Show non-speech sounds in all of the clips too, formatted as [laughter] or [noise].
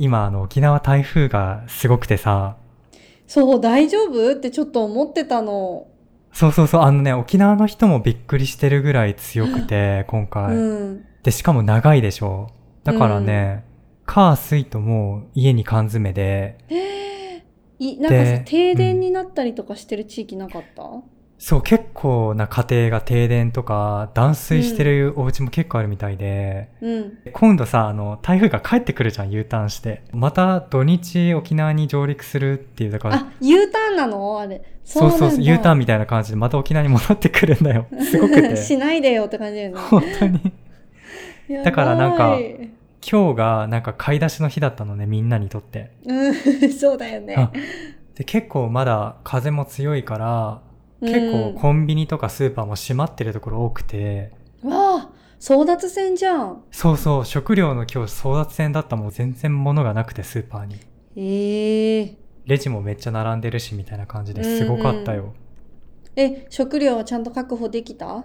今あの沖縄台風がすごくてさ、そう、大丈夫？ってちょっと思ってたの。そうそうそう、あのね、沖縄の人もびっくりしてるぐらい強くて、今回。うん。で、しかも長いでしょ。だからね、火、水ともう家に缶詰で、いなんかさで、停電になったりとかしてる地域なかった、そう、結構な家庭が停電とか、断水してるお家も結構あるみたいで、うん。今度さ、あの、台風が帰ってくるじゃん、U ターンして。また土日沖縄に上陸するっていう、だから、あ、U ターンなの？あれ。そうそうそう、U ターンンみたいな感じでまた沖縄に戻ってくるんだよ。[laughs] すごくて。しないでよって感じだよね。本当に。だからなんか今日がなんか買い出しの日だったのね、みんなにとって。うん、[laughs] そうだよねあ。で、結構まだ風も強いから、結構コンビニとかスーパーも閉まってるところ多くて、うん、わあ、争奪戦じゃん。そうそう、食料の今日争奪戦だったもん全然物がなくてスーパーに。ええレジもめっちゃ並んでるしみたいな感じですごかったよ。え、食料はちゃんと確保できた？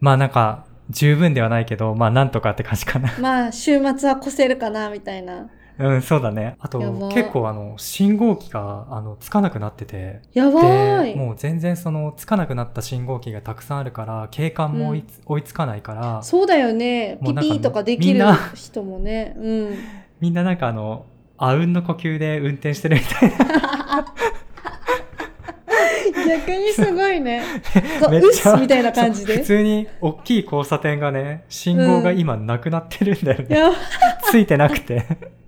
まあなんか、十分ではないけど、まあなんとかって感じかな。まあ、週末は越せるかな、みたいな。うん、そうだね。あと結構あの、信号機が、あの、つかなくなってて、やばで、い。もう全然その、つかなくなった信号機がたくさんあるから、景観も追いつ,、追いつかないから、そうだよね。ピピーとかできる人もね。うん。[laughs] みんななんかあの、あうんの呼吸で運転してるみたいな。逆にすごいね。[laughs] めっちゃすみたいな感じそう普で。通に大きい交差点がね、信号が今なくなってるんだよね。ついてなくて。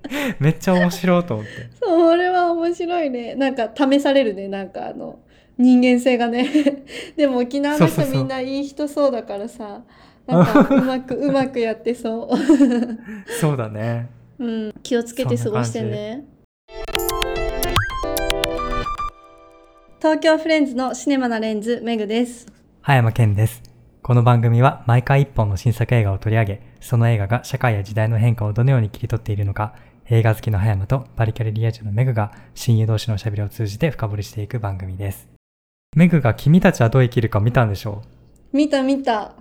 [laughs] めっちゃ面白いと思って。それは面白いね。なんか試されるね。なんかあの、人間性がね。[laughs] でも沖縄の人みんないい人そうだからさ。なんかうまく、[laughs] うまくやってそう。そうだね。うん。気をつけて過ごしてね。東京フレンズのシネマなレンズ、メグです。葉山健です。この番組は毎回一本の新作映画を取り上げ、その映画が社会や時代の変化をどのように切り取っているのか、映画好きの葉山とバリキャリリア充のメグが親友同士のしゃべりを通じて深掘りしていく番組です。メグが君たちはどう生きるか見たんでしょ見た見た。う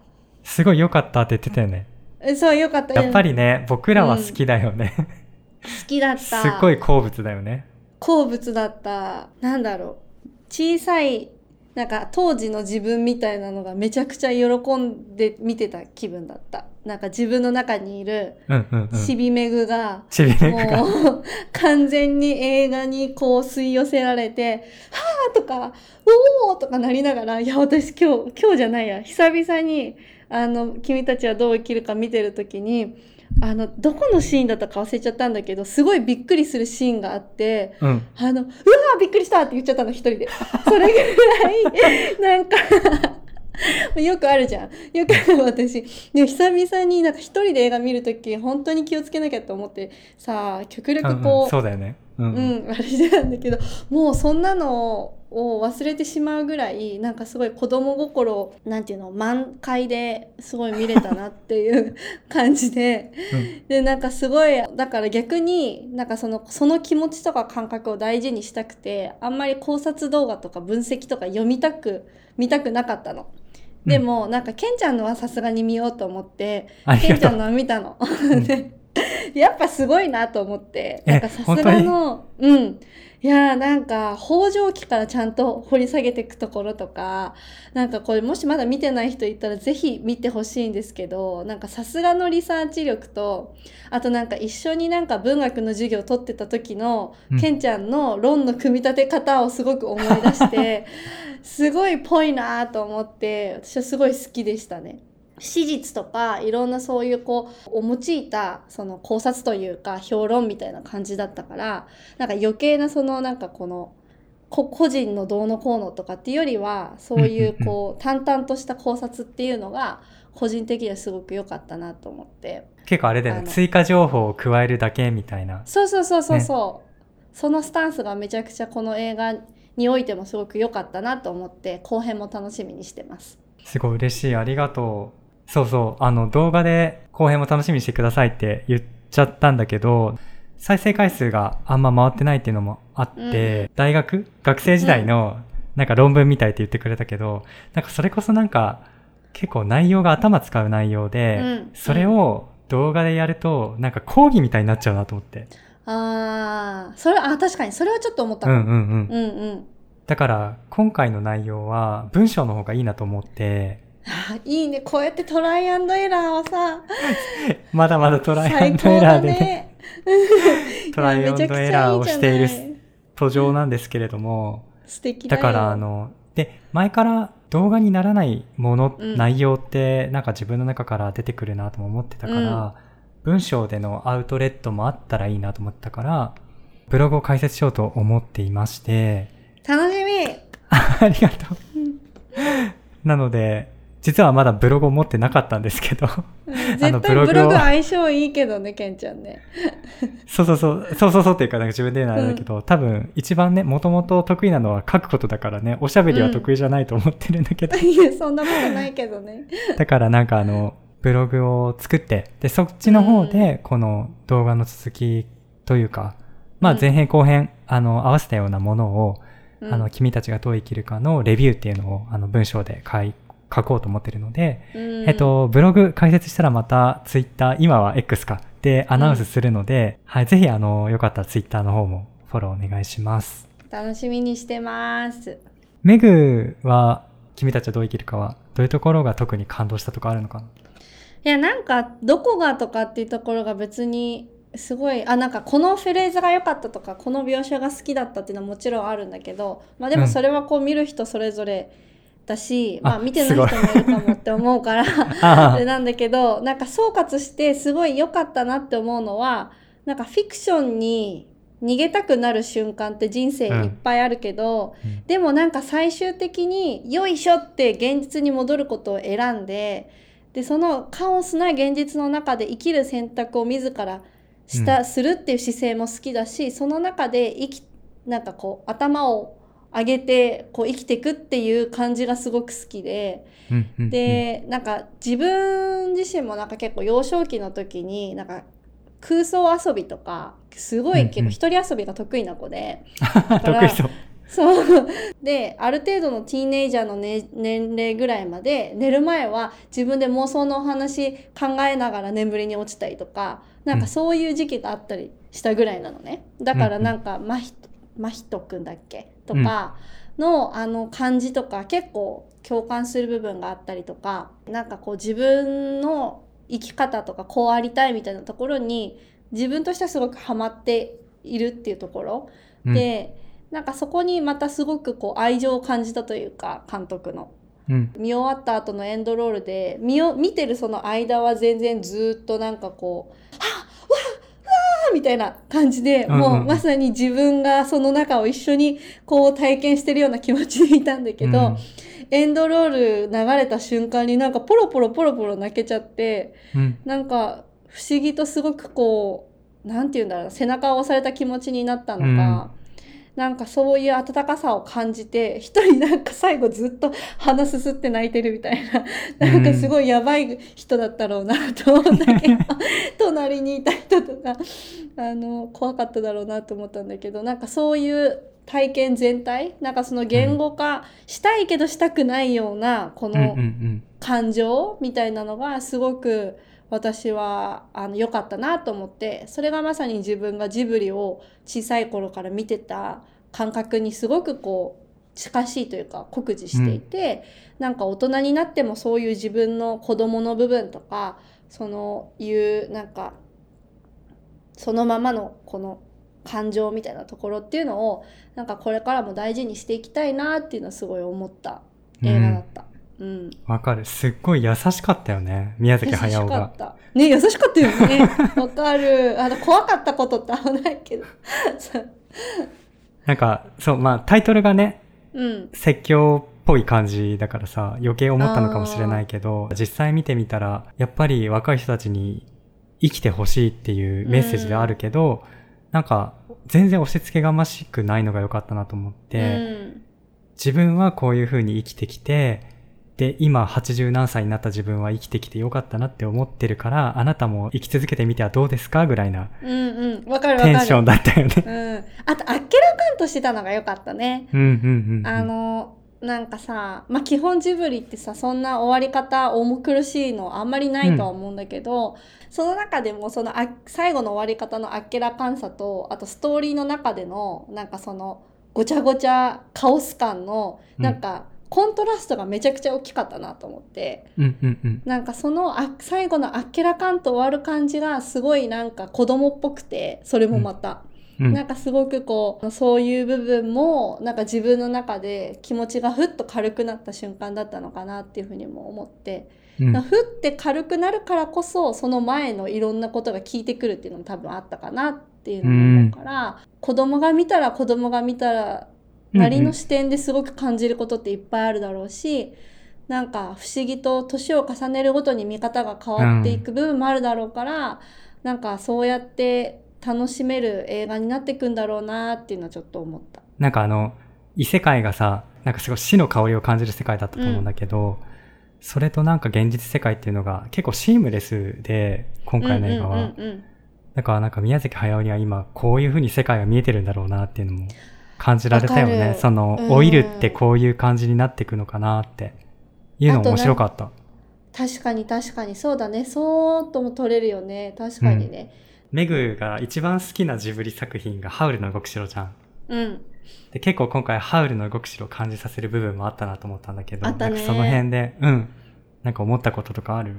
すごい良かったって言ってたよね。えそう、よかった。やっぱりね、僕らは好きだよね。好きだった。すっごい好物だよね。好物だった。なんだろう。小さい、なんか当時の自分みたいなのがめちゃくちゃ喜んで見てた気分だった。なんか自分の中にいるしびれが。もう完全に映画にこう吸い寄せられて、はーとか、おーとかなりながら、いや私今日、今日じゃないや、久々に、あの、君たちはどう生きるか見てる時に、あの、どこのシーンだったか忘れちゃったんだけど、すごいびっくりするシーンがあって、うん。あの、うわーびっくりしたって言っちゃったの、一人で。それぐらい、なんか、[laughs] よくあるじゃん。よくある私。でも久々になんか一人で映画見るとき、本当に気をつけなきゃと思って、さあ、極力うんうんこう、そうだよね。うん。うん、あれなんだけど、もうそんなのを忘れてしまうぐらい、なんかすごい子供心、なんていうの、満開ですごい見れたなっていう [laughs] 感じで、うんで、なんかすごい、だから逆になんかその、その気持ちとか感覚を大事にしたくて、あんまり考察動画とか分析とか読みたく、見たくなかったの。でも、なんか、ケンちゃんのはさすがに見ようと思って。ケンちゃんのは見たの。[laughs] やっぱすごいなと思って、えなんかさすがの、うん。いやーなんか、北条記からちゃんと掘り下げていくところとか、なんかこれもしまだ見てない人いたらぜひ見てほしいんですけど、なんかさすがのリサーチ力と、あとなんか一緒になんか文学の授業を取ってた時の、うんケンちゃんの論の組み立て方をすごく思い出して、[laughs] すごいぽいなと思って、私はすごい好きでしたね。史実とかいろんなそういうこうを用いたその考察というか評論みたいな感じだったからなんか余計なそのなんかこのこ個人のどうのこうのとかっていうよりはそういうこう淡々とした考察っていうのが個人的にはすごく良かったなと思って結構あれだよね。追加情報を加えるだけみたいな。そうそうそうそうそう、そのスタンスがめちゃくちゃこの映画においてもすごく良かったなと思って後編も楽しみにしてます。すごい嬉しい。ありがとう。そうそう。あの、動画で後編も楽しみにしてくださいって言っちゃったんだけど、再生回数があんま回ってないっていうのもあって、大学学生時代のなんか論文みたいって言ってくれたけど、なんかそれこそなんか結構内容が頭使う内容で、うんそれを動画でやるとなんか講義みたいになっちゃうなと思って。ああ、それ、あ、確かに、それはちょっと思った。うんうんうん。うんうん。だから、今回の内容は文章の方がいいなと思って、あ [laughs] いいね。こうやってトライアンドエラーをさ、[laughs] まだまだトライアンドエラーで。ね、[laughs] ね。トライアンドエラーをしている途上なんですけれども、素敵だからあの、で、前から動画にならないもの、うん内容ってなんか自分の中から出てくるなとも思ってたから、文章でのアウトレットもあったらいいなと思ったから、ブログを開設しようと思っていまして、楽しみ。ありがとう。なので、実はまだブログを持ってなかったんですけど、絶対ブブログを。ログ相性いいけどね、ケンちゃんね。[laughs] そうそうそう、そうそうそうっていうか、なんか自分で言うのはあれだけど、多分一番ね、もともと得意なのは書くことだからね、おしゃべりは得意じゃないと思ってるんだけど、いや、そんなことないけどね。[laughs] だからなんかあの、ブログを作って、で、そっちの方で、この動画の続きというか、まあうん。前編後編、あの、合わせたようなものを、うん。あの、君たちがどう生きるかのレビューっていうのを、あの、文章で書い、書こうと思ってるので、うんえっと、ブログ開設したらまたツイッター、今は X か、でアナウンスするので、はい、ぜひあの、よかったらツイッターの方もフォローお願いします。楽しみにしてます。メグは、君たちはどう生きるかは、どういうところが特に感動したとかあるのかな？いや、なんか、どこがとかっていうところが別に、すごい、あ、なんかこのフレーズが良かったとか、この描写が好きだったっていうのはもちろんあるんだけど、まあでうんもそれはこう見る人それぞれだし、あまあ見てない人もいるかもって思うから、[laughs] [laughs] なんだけど、なんか総括してすごい良かったなって思うのは、なんかフィクションに逃げたくなる瞬間って人生いっぱいあるけど、うん。でもなんか最終的によいしょって現実に戻ることを選んででそのカオスな現実の中で生きる選択を自らした、うん。するっていう姿勢も好きだしその中で生きなんかこう頭を上げてこう生きていくっていう感じがすごく好きで。うんうんうん、でなんか自分自身もなんか結構幼少期の時になんか空想遊びとかすごうんうん。い結構一人遊びが得意な子で、[laughs] ら得意そう。そう。[laughs] である程度のティーネイジャーの、ね、年齢ぐらいまで寝る前は自分で妄想のお話考えながら眠りに落ちたりとかなんかそういう時期があったりしたぐらいなのね。だからなんか真人真人くんだっけ？とかの、あの感じとか結構共感する部分があったりとかなんかこう自分の生き方とかこうありたいみたいなところに自分としてはすごくハマっているっていうところ。うん、で、なんかそこにまたすごくこう愛情を感じたというか監督の。うん、見終わった後のエンドロールで見よ見てるその間は全然ずっとなんかこう「はっわっわー」みたいな感じで、うんうん。もうまさに自分がその中を一緒にこう体験してるような気持ちでいたんだけど、うん。エンドロール流れた瞬間になんかポロポロポロポロ泣けちゃってうん、なんか不思議とすごくこうなんて言うんだろうな背中を押された気持ちになったのか、なんかそういう温かさを感じて一人なんか最後ずっと鼻すすって泣いてるみたいななんかすごいやばい人だったろうなと思ったけど [laughs] 隣にいた人とかあの怖かっただろうなと思ったんだけどなんかそういう体験全体なんかその言語化したいけどしたくないようなこうん、うん、うのん。感情みたいなのがすごく私はあの良かったなと思ってそれがまさに自分がジブリを小さい頃から見てた感覚にすごくこう近しいというか酷似していて、なんか大人になってもそういう自分の子供の部分とかそのいうなんかそのままのこの感情みたいなところっていうのをなんかこれからも大事にしていきたいなっていうのはすごい思った映画だった。うんわかる。すっごい優しかったよね。宮崎優し駿が。かった。ね、優しかったよね。わかる。あの、怖かったことって危ないけど。[laughs] なんか、そう、まあタイトルがね、うん。説教っぽい感じだからさ、余計思ったのかもしれないけど、実際見てみたら、やっぱり若い人たちに生きてほしいっていうメッセージであるけど、なんか、全然押し付けがましくないのが良かったなと思って、うん。自分はこういう風に生きてきて、で、今80何歳になった自分は生きてきてよかったなって思ってるから、あなたも生き続けてみてはどうですかぐらいなうんうん。わかるわかる。テンションだったよね。うん。あと、あっけらかんとしてたのが良かったね。うんうんうんうん。あの、なんかさ、まあ、基本ジブリってさそんな終わり方重苦しいのあんまりないとは思うんだけど、その中でもそのあ最後の終わり方のあっけらかんさとあとストーリーの中でのなんかそのごちゃごちゃカオス感のなんか、コントラストがめちゃくちゃ大きかったなと思って。うんうんうん。なんかそのあ最後のあっけらかんと終わる感じがすごいなんか子供っぽくてそれもまた。うん。なんかすごくこうそういう部分もなんか自分の中で気持ちがふっと軽くなった瞬間だったのかなっていうふうにも思って、うん。ふって軽くなるからこそその前のいろんなことが効いてくるっていうのも多分あったかなっていうのも思うから、子供が見たら子供が見たらなりの視点ですごく感じることっていっぱいあるだろうし、なんか不思議と年を重ねるごとに見方が変わっていく部分もあるだろうから、なんかそうやって楽しめる映画になっていくんだろうなっていうのはちょっと思った。なんかあの、異世界がさ、なんかすごい死の香りを感じる世界だったと思うんだけど、それとなんか現実世界っていうのが結構シームレスで、今回の映画は。うんうんうんうんだからなんか宮崎駿には今こういう風に世界が見えてるんだろうなっていうのも感じられたよね。その、うん。老いるってこういう感じになっていくのかなっていうのも面白かった。確かに確かに。そうだね。そーっとも撮れるよね。確かにね。メグが一番好きなジブリ作品がハウルの動く城じゃん。うん、で結構今回ハウルの動く城を感じさせる部分もあったなと思ったんだけど、なんかその辺で、うん。なんか思ったこととかある？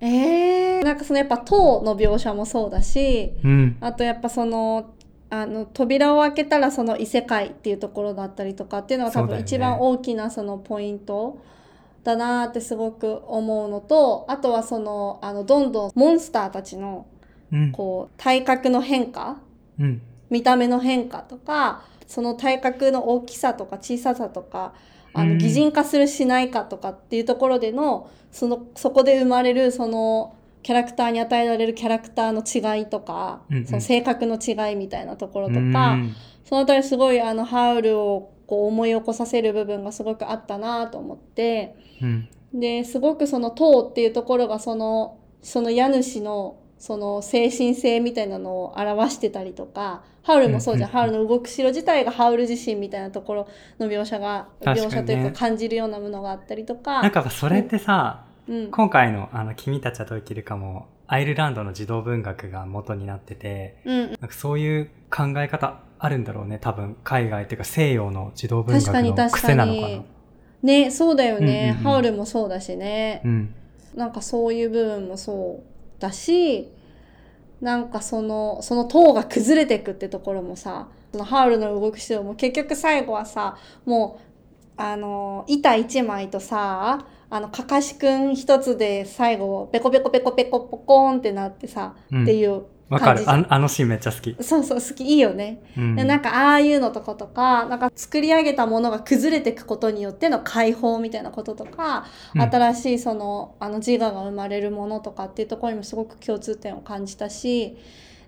えー、なんかそのやっぱ塔の描写もそうだしうん。あとやっぱそのあの扉を開けたらその異世界っていうところだったりとかっていうのが多分一番大きなそのポイントだなーってすごく思うのとあとはそのあのどんどんモンスターたちのうん。こう体格の変化うん。見た目の変化とかその体格の大きさとか小ささとかあうんの擬人化するしないかとかっていうところでのそのそこで生まれるそのキャラクターに与えられるキャラクターの違いとか、うんうん。その性格の違いみたいなところとうか、ん。そのあたりすごいあのハウルをこう思い起こさせる部分がすごくあったなと思ってうん。ですごくその塔っていうところがそのその家主のその精神性みたいなのを表してたりとかハウルもそうじゃん,、うんうんうん。ハウルの動く城自体がハウル自身みたいなところの描写が、ね描写というか感じるようなものがあったりとか。なんかそれってさ、うん、今回のあの、君たちはどう生きるかも、アイルランドの児童文学が元になってて、うん、なんかそういう考え方あるんだろうね、多分。海外っていうか西洋の児童文学の確か癖なのかなに。ねそうだよね、うんうんうんハウルもそうだしね、うん。なんかそういう部分もそうだしなんかそのその塔が崩れていくってところもさそのハウルの動く城も結局最後はさもうあの板一枚とさあのかかしくん一つで最後ペコペコペコペコポコーンってなってさ、うんっていうわかるあ。あのシーンめっちゃ好き。そうそう好きいいよね。うん。でなんかああいうのとことかなんか作り上げたものが崩れていくことによっての解放みたいなこととか、うん新しいそのあの自我が生まれるものとかっていうところにもすごく共通点を感じたし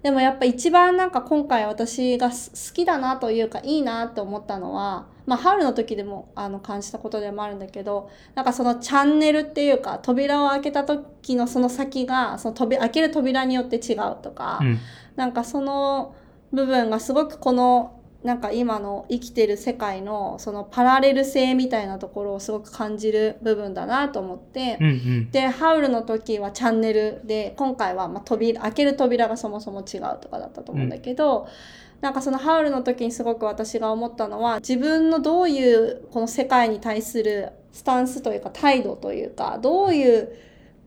でもやっぱ一番なんか今回私がす好きだなというかいいなって思ったのはまあ春の時でもあの感じたことでもあるんだけどなんかそのチャンネルっていうか扉を開けた時のその先がその扉開ける扉によって違うとか、うん。なんかその部分がすごくこのなんか今の生きてる世界のそのパラレル性みたいなところをすごく感じる部分だなと思って、うんうん。でハウルの時はチャンネルで今回はまあ扉開ける扉がそもそも違うとかだったと思うんだけど、なんかそのハウルの時にすごく私が思ったのは自分のどういうこの世界に対するスタンスというか態度というかどういう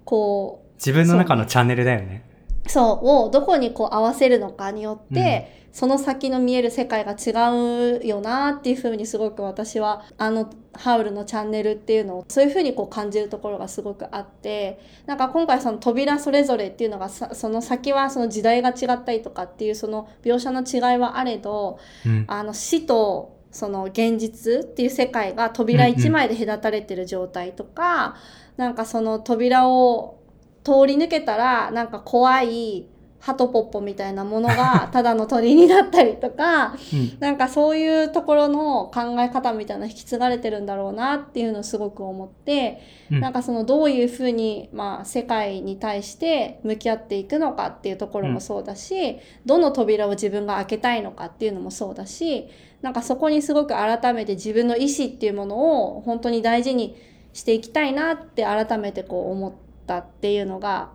こう自分の中のチャンネルだよね。そうをどこにこう合わせるのかによって、その先の見える世界が違うよなっていうふうにすごく私はあのハウルのチャンネルっていうのをそういうふうにこう感じるところがすごくあってなんか今回その扉それぞれっていうのがさその先はその時代が違ったりとかっていうその描写の違いはあれどうん。あの死とその現実っていう世界が扉一枚で隔たれてる状態とか、なんかその扉を通り抜けたらなんか怖いハトポッポみたいなものが [laughs] ただの鳥になったりとかうん。なんかそういうところの考え方みたいな引き継がれてるんだろうなっていうのをすごく思って、うん。なんかそのどういうふうに、まあ、世界に対して向き合っていくのかっていうところもそうだし、どの扉を自分が開けたいのかっていうのもそうだしなんかそこにすごく改めて自分の意思っていうものを本当に大事にしていきたいなって改めてこう思ったっていうのが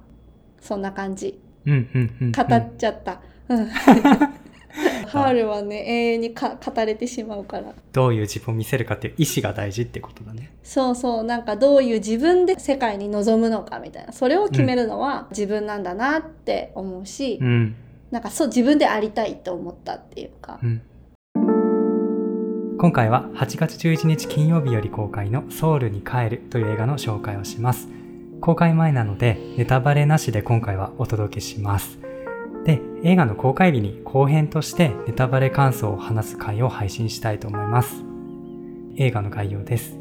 そんな感じうんうんうんうん語っちゃった。うん [laughs] ハールはね永遠にか語れてしまうからどういう自分を見せるかっていう意思が大事ってことだね。そうそうなんかどういう自分で世界に臨むのかみたいなそれを決めるのは自分なんだなって思うし、うん。なんかそう自分でありたいって思ったっていうかう、ん。今回は8月11日金曜日より公開のソウルに帰るという映画の紹介をします。公開前なのでネタバレなしで今回はお届けします。で、映画の公開日に後編としてネタバレ感想を話す回を配信したいと思います。映画の概要です。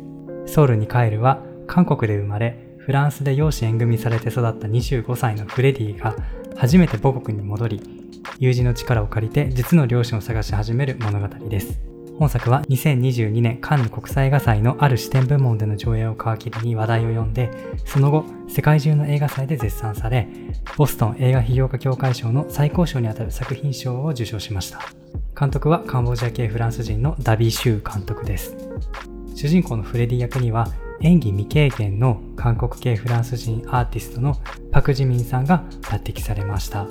ソウルに帰るは韓国で生まれ、フランスで養子縁組されて育った25歳のフレディが初めて母国に戻り、友人の力を借りて実の両親を探し始める物語です。本作は2022年カンヌ国際映画祭のある視点部門での上映を皮切りに話題を呼んで、その後、世界中の映画祭で絶賛され、ボストン映画批評家協会賞の最高賞にあたる作品賞を受賞しました。監督はカンボジア系フランス人のダビー・シュー監督です。主人公のフレディ役には演技未経験の韓国系フランス人アーティストのパク・ジミンさんが抜擢されました。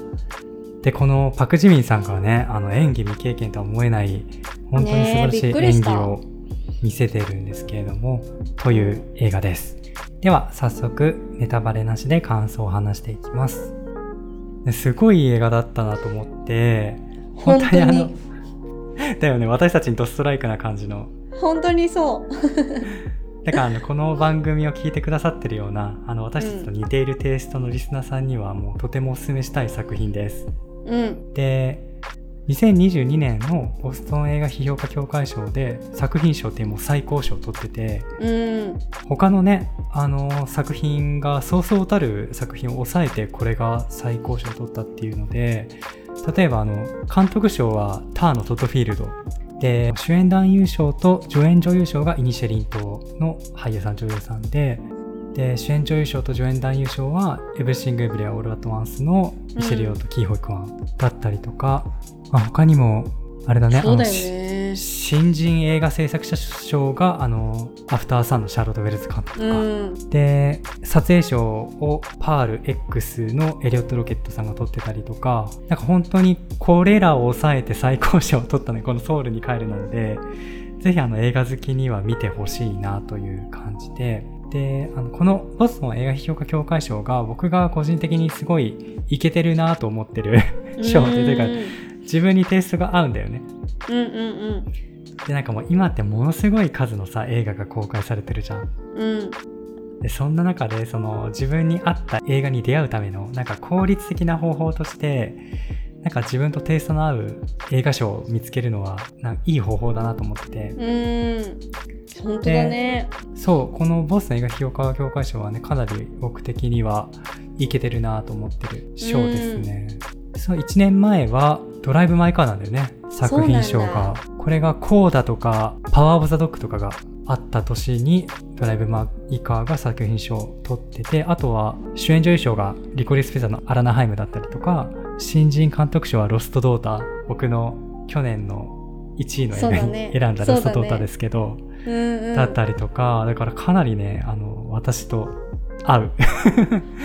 で、このパク・ジミンさんがね、あの演技未経験とは思えない、本当に素晴らしい演技を見せてるんですけれども、という映画です。では、早速、ネタバレなしで感想を話していきます。ですごい映画だったなと思って、本当にの、だよね、私たちにドストライクな感じの本当にそうだからあのこの番組を聞いてくださってるようなあの私たちと似ているテイストのリスナーさんにはもうとてもお勧めしたい作品です。うん。で2022年のボストン映画批評家協会賞で作品賞ってもう最高賞を取っててうん。他のねあの作品がそうそうたる作品を抑えてこれが最高賞を取ったっていうので例えばあの監督賞はターのトッドフィールド。で主演男優賞と助演女優賞がイニシェリン島の俳優さん女優さんでで主演女優賞と助演男優賞は「エブリシング・エブリウェア・オール・アット・ワンス」のミシェル・ヨーとキー・ホイクワンだったりとか、まあ、他にもあれだねね。新人映画制作者賞があのアフターサンのシャーロット・ウェルズ監督とか、ん。で撮影賞をパール X のエリオット・ロケットさんが取ってたりとかなんか本当にこれらを抑えて最高賞を取ったねこのソウルに帰るなのでぜひあの映画好きには見てほしいなという感じでであのこのボストン映画批評家協会賞が僕が個人的にすごいイケてるなと思ってる賞でというか自分にテイストが合うんだよね。うんうんでなんかもう今ってものすごい数のさ映画が公開されてるじゃんうん。うん。でそんな中でその自分に合った映画に出会うためのなんか効率的な方法としてなんか自分とテイストの合う映画賞を見つけるのはなんかいい方法だなと思ってて。うん。本当だね。そうこのボスの映画批評家協会賞はねかなり僕的にはいけてるなと思ってる賞ですね、そう1年前はドライブ・マイ・カーなんだよね作品賞がこれがコーダとかパワー・オブ・ザ・ドッグとかがあった年にドライブ・マイ・カーが作品賞を取っててあとは主演女優賞がリコリス・ピザのアラナハイムだったりとか新人監督賞はロスト・ドーター僕の去年の1位の映画に選んだロスト・ドーターですけど、うんうん。だったりとか、だからかなりね、あの、私と合う。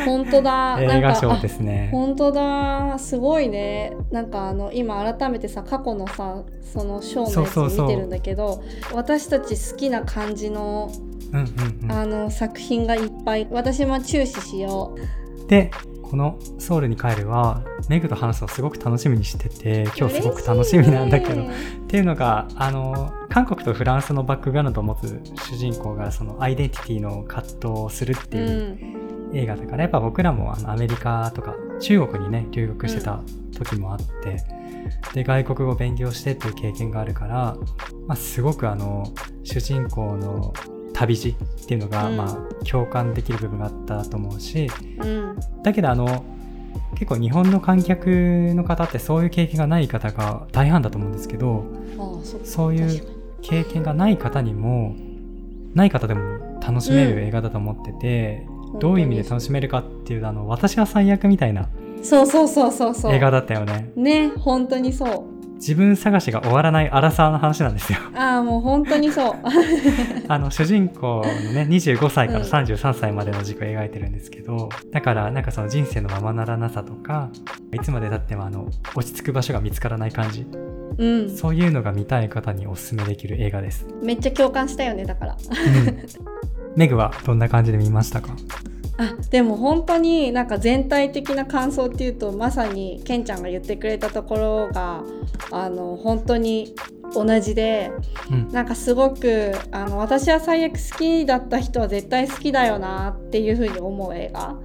本当だ。[laughs] 映画賞ですね。本当だ。すごいね。なんかあの今改めてさ過去のさそのショーのやつ見てるんだけど私たち好きな感じのうんうんうん。あの作品がいっぱい私も注視しよで、このソウルに帰るは、メグと話すのすごく楽しみにしてて、う今日すごく楽しみなんだけど、っていうのが、あの、韓国とフランスのバックグラウンドを持つ主人公が、そのアイデンティティの葛藤をするってういうん。映画だから、やっぱ僕らもあのアメリカとか中国にね、留学してた時もあって、で、外国語を勉強してっていう経験があるから、まあ、すごくあの、主人公の旅路っていうのが、うん。まあ、共感できる部分があったと思うし、うん。だけどあの結構日本の観客の方ってそういう経験がない方が大半だと思うんですけどああそういう経験がない方にもない方でも楽しめる映画だと思ってて、どういう意味で楽しめるかっていうあの私は最悪みたいなそうそうそうそうそう。映画だったよね。ね本当にそう自分探しが終わらないアラサーの話なんですよ。ああもう本当にそう。[laughs] あの主人公のね25歳からうん。33歳までの時期を描いてるんですけど、だからなんかその人生のままならなさとかいつまでたってもあの落ち着く場所が見つからない感じ。うん。そういうのが見たい方におすすめできる映画です、めっちゃ共感したよねだから。うん、[laughs] メグはどんな感じで見ましたか？あでも本当になんか全体的な感想っていうとまさにケンちゃんが言ってくれたところがあの本当に同じでうん。なんかすごくあの私は最悪好きだった人は絶対好きだよなっていう風に思う映画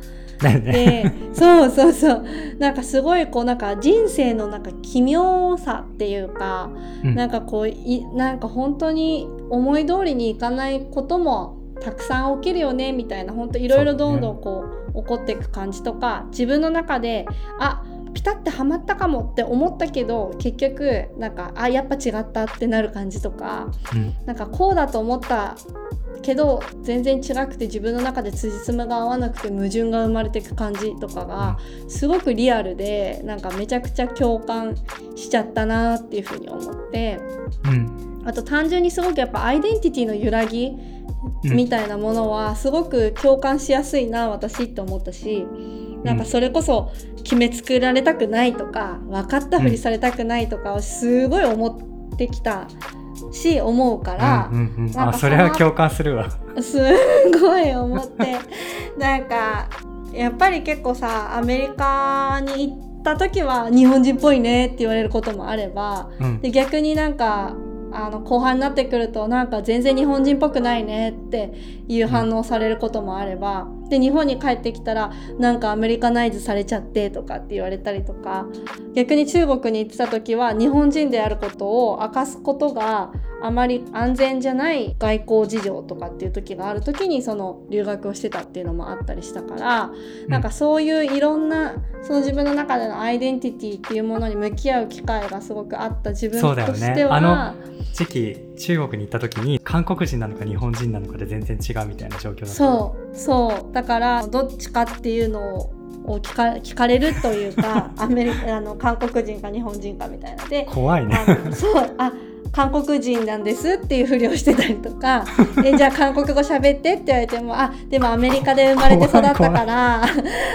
でそうそうそう。なんかすごいこうなんか人生のなんか奇妙さっていうかうん。なんかこういなんか本当に思い通りにいかないこともたくさん起きるよねみたいな本当いろいろどんどんこう起こっていく感じとか自分の中であピタッてはまったかもって思ったけど結局なんかあやっぱ違ったってなる感じとかうん。なんかこうだと思ったけど全然違くて自分の中で辻褄が合わなくて矛盾が生まれていく感じとかがすごくリアルでなんかめちゃくちゃ共感しちゃったなっていうふうに思って。うん。あと単純にすごくやっぱアイデンティティの揺らぎうんみたいなものはすごく共感しやすいな私って思ったしなんかそれこそ決めつくられたくないとか分かったふりされたくないとかをすごい思ってきたし思うから。うんうんうん、なんあかそのそれは共感するわ。すごい思って。[laughs] なんかやっぱり結構さアメリカに行った時は日本人っぽいねって言われることもあればうん。で逆になんかあの後半になってくるとなんか全然日本人っぽくないねっていう反応されることもあれば、で日本に帰ってきたらなんかアメリカナイズされちゃってとかって言われたりとか。逆に中国に行ってた時は日本人であることを明かすことがあまり安全じゃない外交事情とかっていう時がある時にその留学をしてたっていうのもあったりしたから、なんかそういういろんなその自分の中でのアイデンティティっていうものに向き合う機会がすごくあった自分としては、あ時期中国に行った時に韓国人なのか日本人なのかで全然違うみたいな状況だった。そうそう。だからどっちかっていうのを聞か聞かれるというか [laughs] アメリカあの韓国人か日本人かみたいなので怖いね。そうあ韓国人なんですっていうふりをしてたりとか [laughs] えじゃあ韓国語喋ってって言われてもあでもアメリカで生まれて育ったから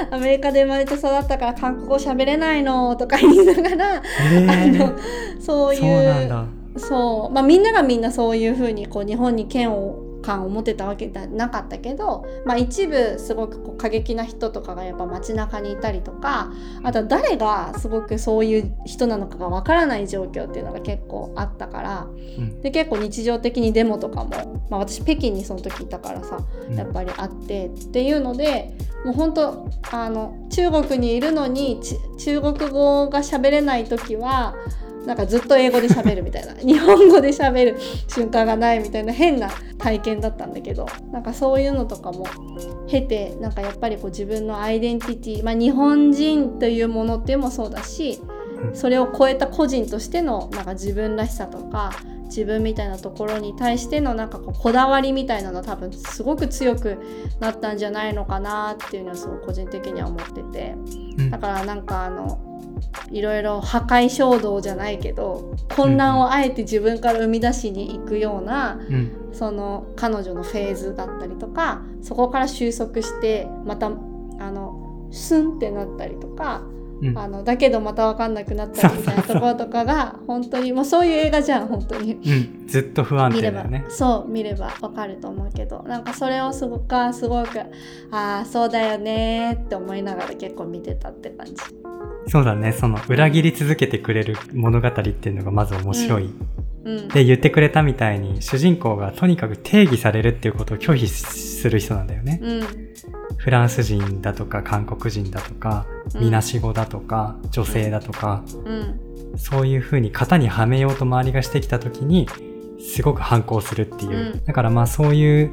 アメリカで生まれて育ったから韓国語喋れないのとか言いながら、えあーのそういうなんだそう。まあみんながみんなそういうふうにこう日本に嫌悪感を持ってたわけじゃなかったけど、まあ、一部すごくこう過激な人とかがやっぱ街中にいたりとかあとは誰がすごくそういう人なのかがわからない状況っていうのが結構あったからうん。で結構日常的にデモとかも、まあ、私北京にその時いたからさうん。やっぱりあってっていうのでもう本当あの中国にいるのにち中国語が喋れない時はなんかずっと英語で喋るみたいな [laughs] 日本語で喋る瞬間がないみたいな変な体験だったんだけどなんかそういうのとかも経てなんかやっぱりこう自分のアイデンティティ、まあ、日本人というものっていうのもそうだしうんそれを超えた個人としてのなんか自分らしさとか自分みたいなところに対してのなんかこうこだわりみたいなの多分すごく強くなったんじゃないのかなっていうのはすごく個人的には思ってて。うん。だからなんかあのいろいろ破壊衝動じゃないけど混乱をあえて自分から生み出しに行くようなうん。その彼女のフェーズだったりとかそこから収束してまたあのスンってなったりとかうんあのだけどまた分かんなくなったりみたいなところとかが本当にもうそういう映画じゃん本当に。うん、ずっと不安見れば定だよね。そう見ればわかると思うけどなんかそれをすごくすごくああそうだよねーって思いながら結構見てたって感じ。そうだね、その裏切り続けてくれる物語っていうのがまず面白い。うん、で言ってくれたみたいに主人公がとにかく定義されるっていうことを拒否する人なんだよね。うんフランス人だとか韓国人だとか、うん。みなしごだとか、女性だとか、うん。そういう風に型にはめようと周りがしてきた時に、すごく反抗するっていう。うん。だからまあそういう、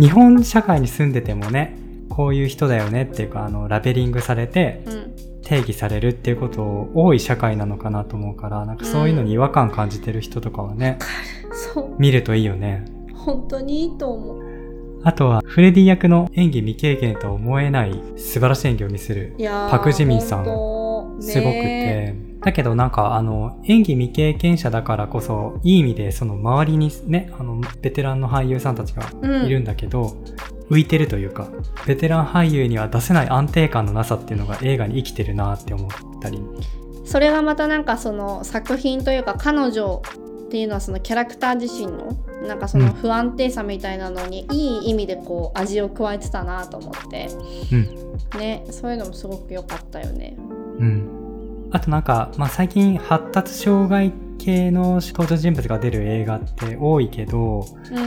日本社会に住んでてもね、こういう人だよねっていうか、あの、ラベリングされて、うん。定義されるっていうこと多い社会なのかなと思うからなんかそういうのに違和感感じてる人とかはね、そう。見るといいよね。本当にいいと思うあとはフレディ役の演技未経験とは思えない素晴らしい演技を見せるパクジミンさん。すごくて、ねだけどなんかあの演技未経験者だからこそいい意味でその周りにねあのベテランの俳優さんたちがいるんだけど、浮いてるというかベテラン俳優には出せない安定感のなさっていうのが映画に生きてるなって思ったり。それがまたなんかその作品というか彼女っていうのはそのキャラクター自身のなんかその不安定さみたいなのにいい意味でこう味を加えてたなと思って、うん。ねそういうのもすごく良かったよね。うん。あとなんか、まあ、最近発達障害系の登場人物が出る映画って多いけどう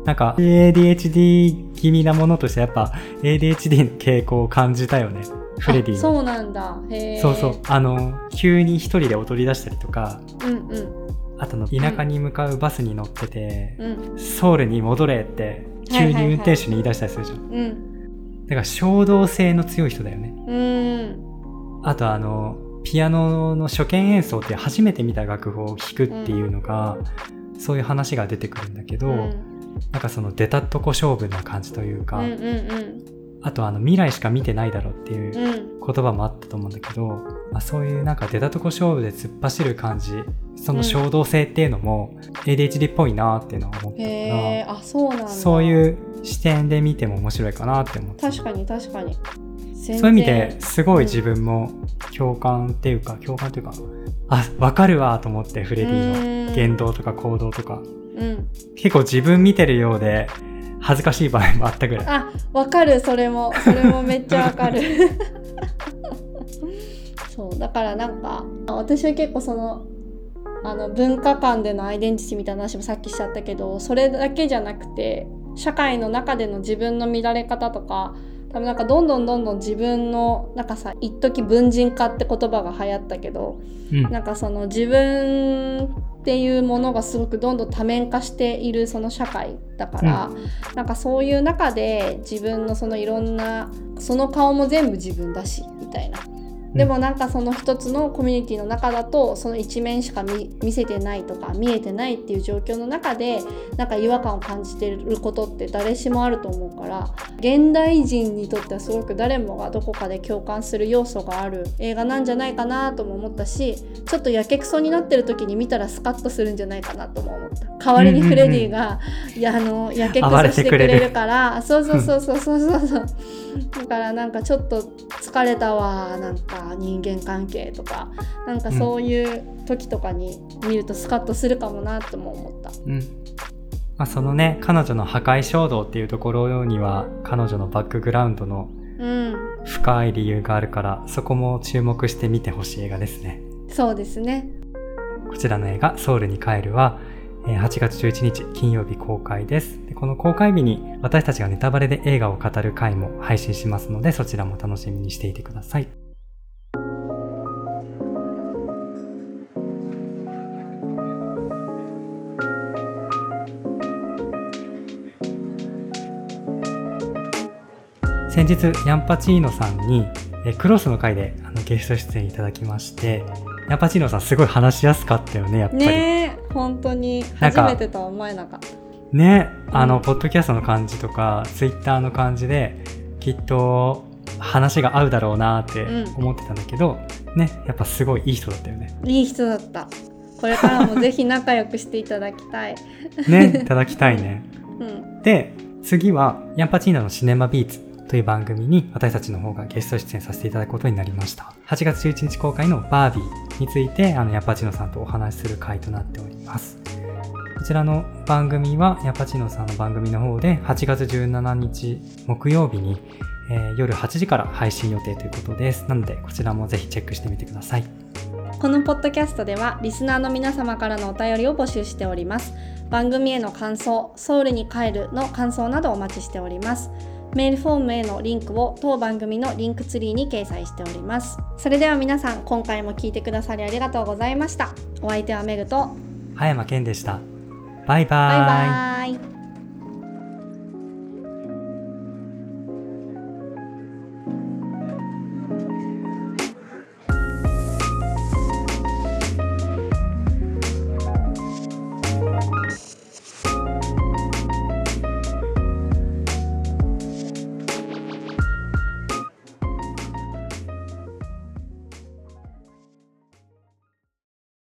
ん、なんか ADHD 気味なものとしてやっぱ ADHD の傾向を感じたよね。フレディそうなんだ。へえそうそう。あの急に一人で踊り出したりとか。うんうんあとの田舎に向かうバスに乗ってて、うん。ソウルに戻れって急に運転手に言い出したりするじゃん、うん。だから衝動性の強い人だよね。うん。あとあのピアノの初見演奏っていう初めて見た楽譜を弾くっていうのが、そういう話が出てくるんだけど、うん。なんかその出たとこ勝負な感じというか、うんうんあとあの未来しか見てないだろうっていううん。うん言葉もあったと思うんだけど、まあ、そういうなんか出たとこ勝負で突っ走る感じその衝動性っていうのも ADHD っぽいなっていうのは思ったから、へえあそうなんだ。そういう視点で見ても面白いかなって思って確かに確かに。そういう意味ですごい自分も共感っていうか共感というかあわかるわと思ってフレディの言動とか行動とか。うん。結構自分見てるようで恥ずかしい場合もあったぐらい。あわかる。それもそれもめっちゃわかる。[laughs] そう。だからなんか私は結構そのあの文化間でのアイデンティティみたいな話もさっきしちゃったけどそれだけじゃなくて社会の中での自分の見られ方とか多分なんかどんどんどんどん自分のなんかさ一時文人化って言葉が流行ったけどうんなんかその自分っていうものがすごくどんどん多面化しているその社会だから、なんかそういう中で自分のそのいろんなその顔も全部自分だしみたいな。でもなんかその一つのコミュニティの中だとその一面しか見見せてないとか見えてないっていう状況の中でなんか違和感を感じてることって誰しもあると思うから現代人にとってはすごく誰もがどこかで共感する要素がある映画なんじゃないかなとも思ったしちょっとやけくそになってる時に見たらスカッとするんじゃないかなとも思った。代わりにフレディが、いやあのやけくそしてくれるからそう [laughs] そうそうそうそうそうそう。だからなんかちょっと疲れたわなんか人間関係とかなんかそういう時とかに見るとスカッとするかもなとも思った。うん。まあ、そのね彼女の破壊衝動っていうところには彼女のバックグラウンドのうん、深い理由があるからそこも注目して見てほしい映画ですね。そうですね。こちらの映画「ソウルに帰るは」えー8月11日金曜日公開です。でこの公開日に私たちがネタバレで映画を語る回も配信しますのでそちらも楽しみにしていてください先日ヤンパチーノさんにえークロスの回であのゲスト出演いただきましてヤンパチーノさんすごい話しやすかったよねやっぱり。ねえ本当に。初めてとは思えなかった。ねあの、うんポッドキャストの感じとかツイッターの感じできっと話が合うだろうなってうん。思ってたんだけど、ねやっぱすごいいい人だったよね。いい人だった。これからもぜひ仲良くしていただきたい。ねいただきたいね。[laughs] うん、で次はヤンパチーナのシネマビーツという番組に私たちの方がゲスト出演させていただくことになりました。8月11日公開のバービーについてあのヤンパチノさんとお話しする回となっております。こちらの番組はヤンパチノさんの番組の方で8月17日木曜日に、えー夜8時から配信予定ということです。なのでこちらもぜひチェックしてみてください。このポッドキャストではリスナーの皆様からのお便りを募集しております。番組への感想ソウルに帰るの感想などお待ちしております。メールフォームへのリンクを当番組のリンクツリーに掲載しております。それでは皆さん今回も聞いてくださりありがとうございました。お相手はメグと葉山健でした。バイバイ。バイバイ